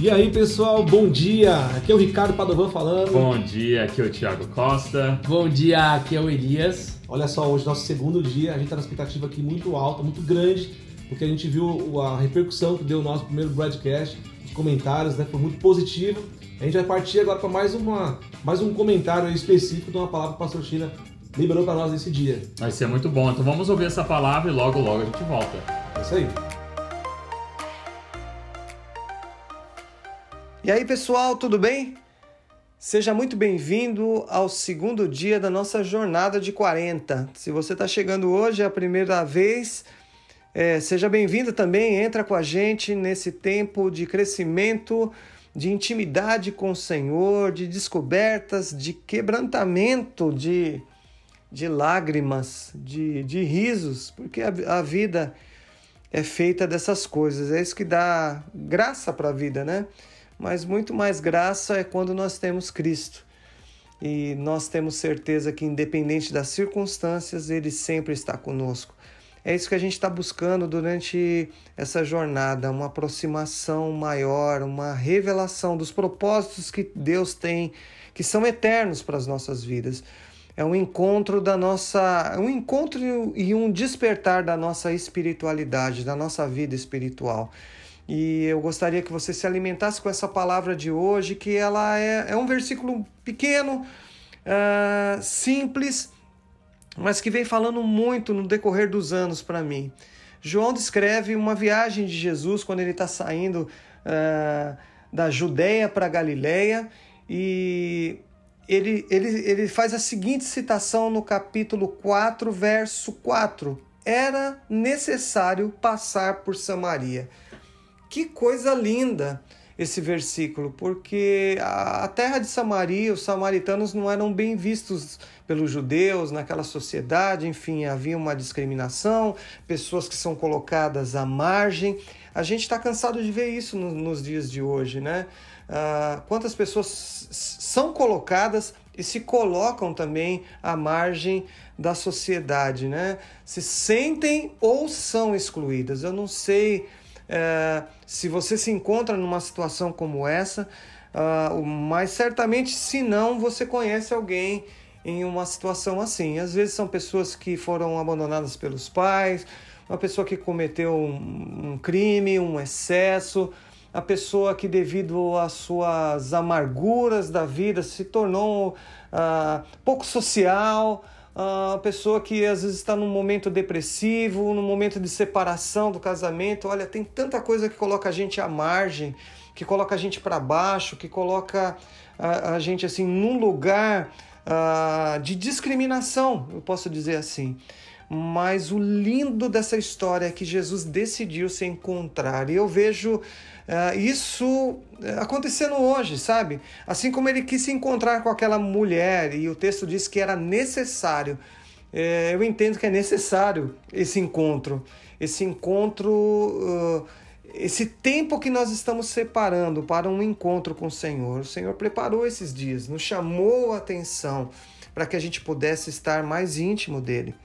E aí, pessoal, bom dia. Aqui é o Ricardo Padovan falando. Bom dia, aqui é o Thiago Costa. Bom dia, aqui é o Elias. Olha só, hoje é nosso segundo dia, a gente está na expectativa aqui muito alta, muito grande, porque a gente viu a repercussão que deu o nosso primeiro broadcast, os comentários, né? Foi muito positivo. A gente vai partir agora para mais, uma, mais um comentário específico de uma palavra que o pastor China liberou para nós nesse dia. Vai ser muito bom. Então vamos ouvir essa palavra e logo, logo a gente volta. É isso aí. E aí, pessoal, tudo bem? Seja muito bem-vindo ao segundo dia da nossa jornada de 40. Se você está chegando hoje, é a primeira vez, é, seja bem-vindo também. Entra com a gente nesse tempo de crescimento, de intimidade com o Senhor, de descobertas, de quebrantamento, de, de lágrimas, de, de risos, porque a, a vida é feita dessas coisas. É isso que dá graça para a vida, né? Mas muito mais graça é quando nós temos Cristo. E nós temos certeza que, independente das circunstâncias, Ele sempre está conosco. É isso que a gente está buscando durante essa jornada, uma aproximação maior, uma revelação dos propósitos que Deus tem, que são eternos para as nossas vidas. É um encontro da nossa, um encontro e um despertar da nossa espiritualidade, da nossa vida espiritual. E eu gostaria que você se alimentasse com essa palavra de hoje, que ela é, é um versículo pequeno, uh, simples, mas que vem falando muito no decorrer dos anos para mim. João descreve uma viagem de Jesus quando ele está saindo uh, da Judéia para Galiléia e ele, ele, ele faz a seguinte citação no capítulo 4, verso 4: Era necessário passar por Samaria. Que coisa linda esse versículo, porque a terra de Samaria, os samaritanos não eram bem vistos pelos judeus naquela sociedade, enfim, havia uma discriminação, pessoas que são colocadas à margem. A gente está cansado de ver isso no, nos dias de hoje, né? Ah, quantas pessoas são colocadas e se colocam também à margem da sociedade, né? Se sentem ou são excluídas. Eu não sei é, se você se encontra numa situação como essa, uh, mas certamente, se não, você conhece alguém em uma situação assim. Às vezes são pessoas que foram abandonadas pelos pais, uma pessoa que cometeu um, um crime, um excesso, a pessoa que, devido às suas amarguras da vida, se tornou uh, pouco social a pessoa que às vezes está num momento depressivo, num momento de separação do casamento. Olha, tem tanta coisa que coloca a gente à margem, que coloca a gente para baixo, que coloca a, a, gente assim num lugar uh, de discriminação, eu posso dizer assim. Mas o lindo dessa história é que Jesus decidiu se encontrar. E eu vejo Uh, isso eh, acontecendo hoje, sabe? Assim como ele quis se encontrar com aquela mulher e o texto diz que era necessário. É, eu entendo que é necessário esse encontro, esse encontro, uh, esse tempo que nós estamos separando para um encontro com o Senhor. O Senhor preparou esses dias, nos chamou a atenção para que a gente pudesse estar mais íntimo dele.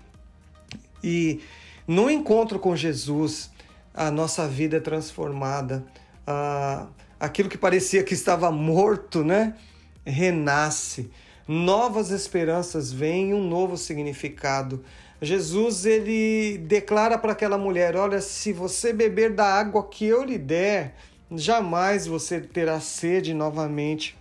E no encontro com Jesus, a nossa vida é transformada ah, aquilo que parecia que estava morto, né? Renasce. Novas esperanças vêm, um novo significado. Jesus ele declara para aquela mulher: Olha, se você beber da água que eu lhe der, jamais você terá sede novamente.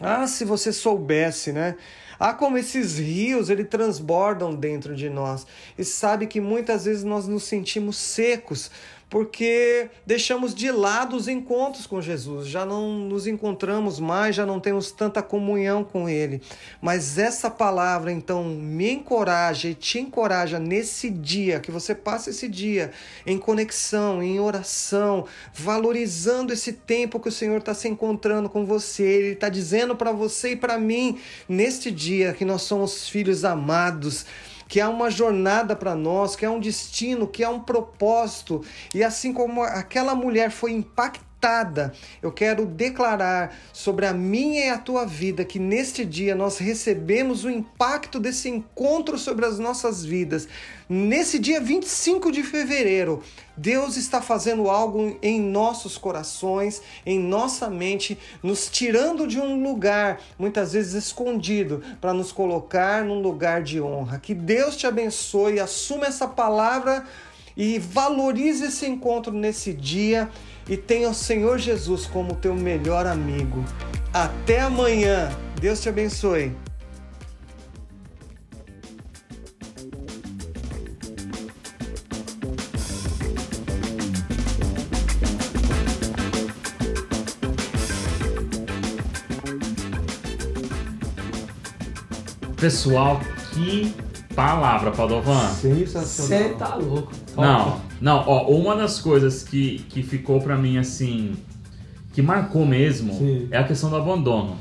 Ah, se você soubesse, né? Ah, como esses rios, ele transbordam dentro de nós. E sabe que muitas vezes nós nos sentimos secos, porque deixamos de lado os encontros com Jesus, já não nos encontramos mais, já não temos tanta comunhão com Ele. Mas essa palavra, então, me encoraja e te encoraja nesse dia, que você passe esse dia em conexão, em oração, valorizando esse tempo que o Senhor está se encontrando com você. Ele está dizendo para você e para mim, neste dia, que nós somos filhos amados que há uma jornada para nós, que há um destino, que há um propósito. E assim como aquela mulher foi impactada Eu quero declarar sobre a minha e a tua vida que neste dia nós recebemos o impacto desse encontro sobre as nossas vidas. Nesse dia 25 de fevereiro, Deus está fazendo algo em nossos corações, em nossa mente, nos tirando de um lugar, muitas vezes escondido, para nos colocar num lugar de honra. Que Deus te abençoe, assuma essa palavra e valorize esse encontro nesse dia e tenha o Senhor Jesus como teu melhor amigo. Até amanhã. Deus te abençoe. Pessoal, que palavra, Padovan. Sensacional. Você tá louco. Não, não, ó, uma das coisas que, que ficou pra mim assim, que marcou mesmo, Sim. é a questão do abandono.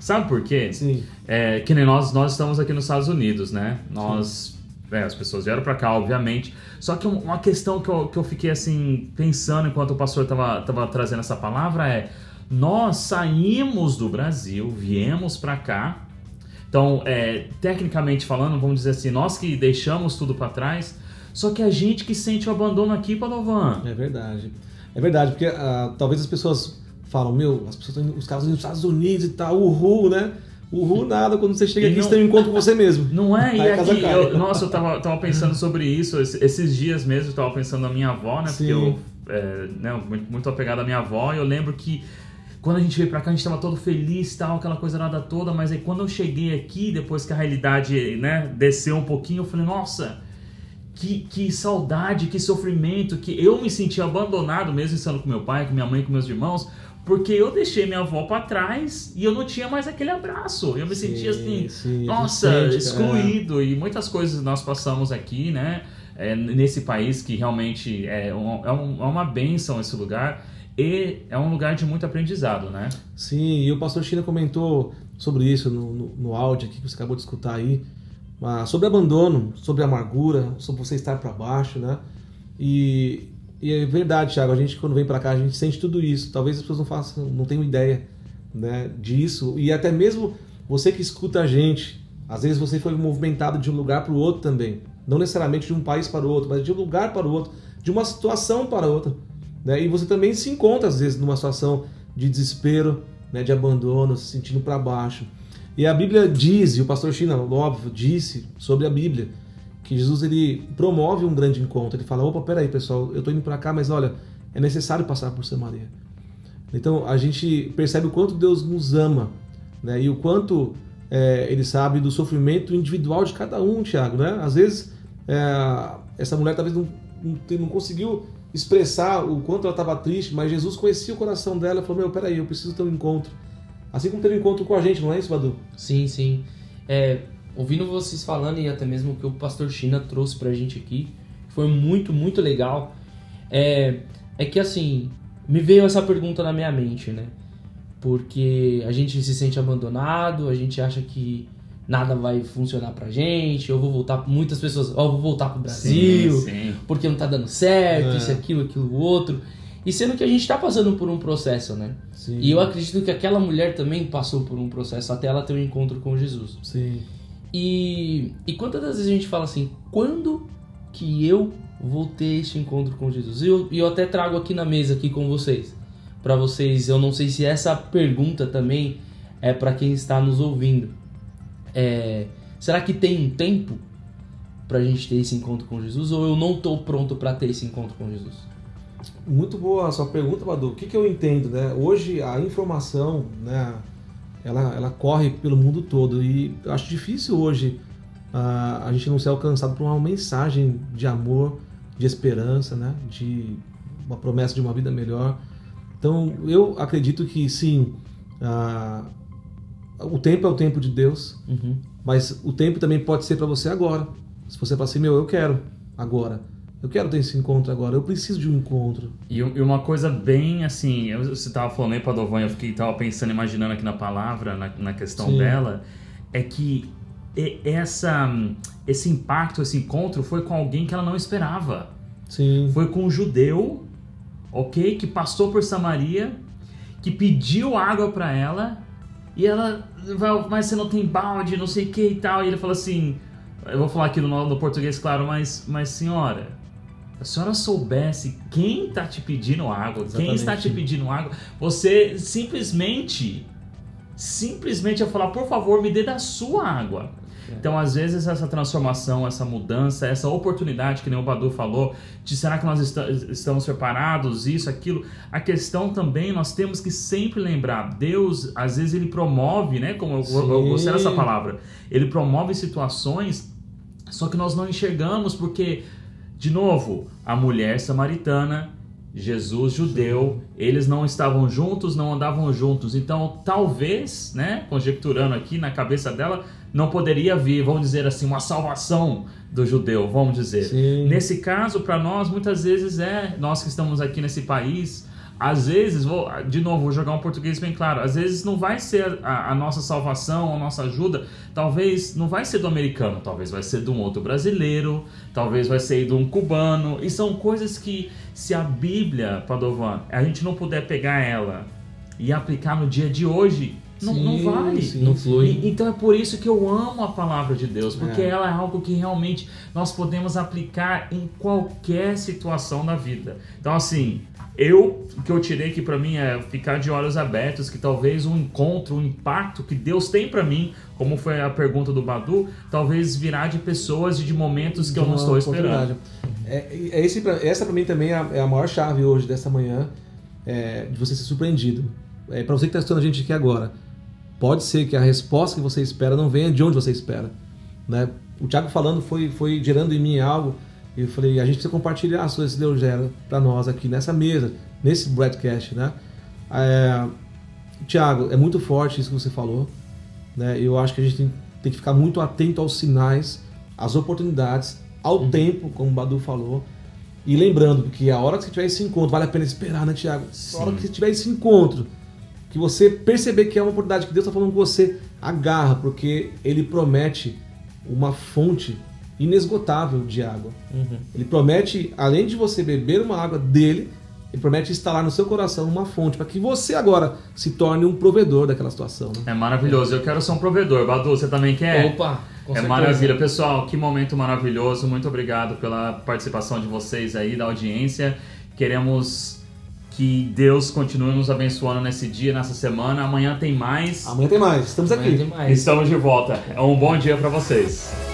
Sabe por quê? Sim. É, que nem nós, nós estamos aqui nos Estados Unidos, né? Nós, é, as pessoas vieram pra cá, obviamente. Só que um- uma questão que eu, que eu fiquei assim, pensando enquanto o pastor tava, tava trazendo essa palavra é: nós saímos do Brasil, viemos pra cá. Então, é, tecnicamente falando, vamos dizer assim, nós que deixamos tudo pra trás, só que a gente que sente o abandono aqui, Padovan. É verdade. É verdade, porque ah, talvez as pessoas falam, meu, as pessoas os caras nos Estados Unidos e tal, uhul, né? Uhul nada, quando você chega E aqui, não- você tem um encontro com você mesmo. Não é? E Aí a casa aqui, eu- nossa, eu tava, tava pensando sobre isso esse- esses dias mesmo, eu tava pensando na minha avó, né? Porque Sim. eu, é, né, muito, muito apegado à minha avó, e eu lembro que quando a gente veio pra cá, a gente tava todo feliz tal, aquela coisa nada toda, mas aí quando eu cheguei aqui, depois que a realidade, né, desceu um pouquinho, eu falei, nossa, que, que saudade, que sofrimento, que eu me senti abandonado mesmo estando com meu pai, com minha mãe, com meus irmãos, porque eu deixei minha avó pra trás e eu não tinha mais aquele abraço. Eu me sentia assim, sim, nossa, sente, excluído. E muitas coisas nós passamos aqui, né? é, nesse país que realmente é, um- é, um- é uma benção esse lugar. E é um lugar de muito aprendizado, né? Sim, e o pastor China comentou sobre isso no, no, no áudio aqui que você acabou de escutar aí, mas sobre abandono, sobre amargura, sobre você estar para baixo, né? E, e é verdade, Thiago, a gente quando vem para cá, a gente sente tudo isso. Talvez as pessoas não façam, não tenham ideia, né, disso. E até mesmo você que escuta a gente, às vezes você foi movimentado de um lugar para o outro também, não necessariamente de um país para o outro, mas de um lugar para o outro, de uma situação para outra. Né? E você também se encontra, às vezes, numa situação de desespero, né? de abandono, se sentindo para baixo. E a Bíblia diz, e o pastor China, óbvio, disse sobre a Bíblia, que Jesus ele promove um grande encontro. Ele fala: opa, peraí, pessoal, eu tô indo para cá, mas olha, é necessário passar por Samaria. Então a gente percebe o quanto Deus nos ama, né? E o quanto é, Ele sabe do sofrimento individual de cada um, Tiago, né? Às vezes é, essa mulher talvez não, não, não conseguiu expressar o quanto ela estava triste, mas Jesus conhecia o coração dela e falou: Meu, peraí, eu preciso ter um encontro. Assim como teve um encontro com a gente, não é isso, Badu? Sim, sim. É, ouvindo vocês falando e até mesmo o que o pastor China trouxe pra gente aqui, foi muito, muito legal. É, é que assim, me veio essa pergunta na minha mente, né? Porque a gente se sente abandonado, a gente acha que nada vai funcionar pra gente, eu vou voltar, muitas pessoas, ó, eu vou voltar pro Brasil, Sim, sim. porque não tá dando certo, É. isso, aquilo, aquilo, outro. E sendo que a gente tá passando por um processo, né? Sim. E eu acredito que aquela mulher também passou por um processo até ela ter um encontro com Jesus. Sim. E, e quantas das vezes a gente fala assim, quando que eu vou ter este encontro com Jesus? E eu, eu até trago aqui na mesa aqui com vocês, para vocês, eu não sei se essa pergunta também é para quem está nos ouvindo. É, será que tem um tempo pra gente ter esse encontro com Jesus ou eu não tô pronto para ter esse encontro com Jesus? Muito boa a sua pergunta, Badu. O que, que eu entendo, né? Hoje a informação, né, ela, ela corre pelo mundo todo e acho difícil hoje ah, a gente não ser alcançado por uma mensagem de amor, de esperança, né? De uma promessa de uma vida melhor. Então eu acredito que sim, ah, o tempo é o tempo de Deus, Uhum. mas o tempo também pode ser para você agora. Se você falar assim, meu, eu quero agora. Eu quero ter esse encontro agora. Eu preciso de um encontro. E, e uma coisa bem assim, eu- você tava falando aí, Padovan, eu fiquei tava pensando, imaginando aqui na palavra, na, na questão Sim. dela, é que essa, esse impacto, esse encontro foi com alguém que ela não esperava. Sim. Foi com um judeu ok? Que passou por Samaria, que pediu água para ela e ela, mas você não tem balde, não sei o que e tal. E ele falou assim: eu vou falar aqui no, no português, claro, mas, mas senhora, a senhora soubesse quem está te pedindo água, Exatamente. quem está te pedindo água, você simplesmente, simplesmente ia falar, por favor, me dê da sua água. É. Então, às vezes, essa transformação, essa mudança, essa oportunidade que nem o Badu falou, de será que nós est estamos preparados, isso, aquilo. A questão também, nós temos que sempre lembrar, Deus, às vezes, ele promove, né? Como eu, eu gostei dessa palavra, ele promove situações, só que nós não enxergamos, porque, de novo, a mulher samaritana Jesus judeu, eles não estavam juntos, não andavam juntos. Então, talvez, né, conjecturando aqui na cabeça dela, não poderia vir, vamos dizer assim, uma salvação do judeu, vamos dizer. Sim. Nesse caso, para nós, muitas vezes é, nós que estamos aqui nesse país, às vezes, vou, de novo, vou jogar um português bem claro, às vezes não vai ser a, a, nossa salvação, a nossa ajuda, talvez não vai ser do americano, talvez vai ser de um outro brasileiro, talvez vai ser de um cubano, e são coisas que, se a Bíblia, Padovan, a gente não puder pegar ela e aplicar no dia de hoje, não, sim, não vale. Sim, não flui. E, então é por isso que eu amo a palavra de Deus, porque é. ela é algo que realmente nós podemos aplicar em qualquer situação da vida. Então, assim, eu, o que eu tirei aqui para mim é ficar de olhos abertos, que talvez um encontro, um impacto que Deus tem para mim, como foi a pergunta do Badu, talvez virá de pessoas e de momentos que de eu não estou esperando. É, é esse, essa para mim também é a, é a, maior chave hoje dessa manhã, é, de você ser surpreendido. É, para você que está estudando a gente aqui agora, pode ser que a resposta que você espera não venha de onde você espera. Né? O Thiago falando foi, foi gerando em mim algo. E eu falei, a gente precisa compartilhar as coisas que Deus gera para nós aqui nessa mesa, nesse broadcast, né? É, Tiago, é muito forte isso que você falou. Né? Eu acho que a gente tem, tem que ficar muito atento aos sinais, às oportunidades, ao uhum. tempo, como o Badu falou. E lembrando que a hora que você tiver esse encontro, vale a pena esperar, né, Tiago? A hora que você tiver esse encontro, que você perceber que é uma oportunidade que Deus está falando com você, agarra, porque Ele promete uma fonte inesgotável de água. Uhum. Ele promete, além de você beber uma água dele, ele promete instalar no seu coração uma fonte para que você agora se torne um provedor daquela situação. Né? É maravilhoso. Eu quero ser um provedor. Badu, você também quer? Opa! é certeza. maravilha. Pessoal, que momento maravilhoso. Muito obrigado pela participação de vocês aí, da audiência. Queremos que Deus continue nos abençoando nesse dia, nessa semana. Amanhã tem mais. Amanhã tem mais. Estamos Amanhã aqui. Estamos de volta. É um bom dia para vocês.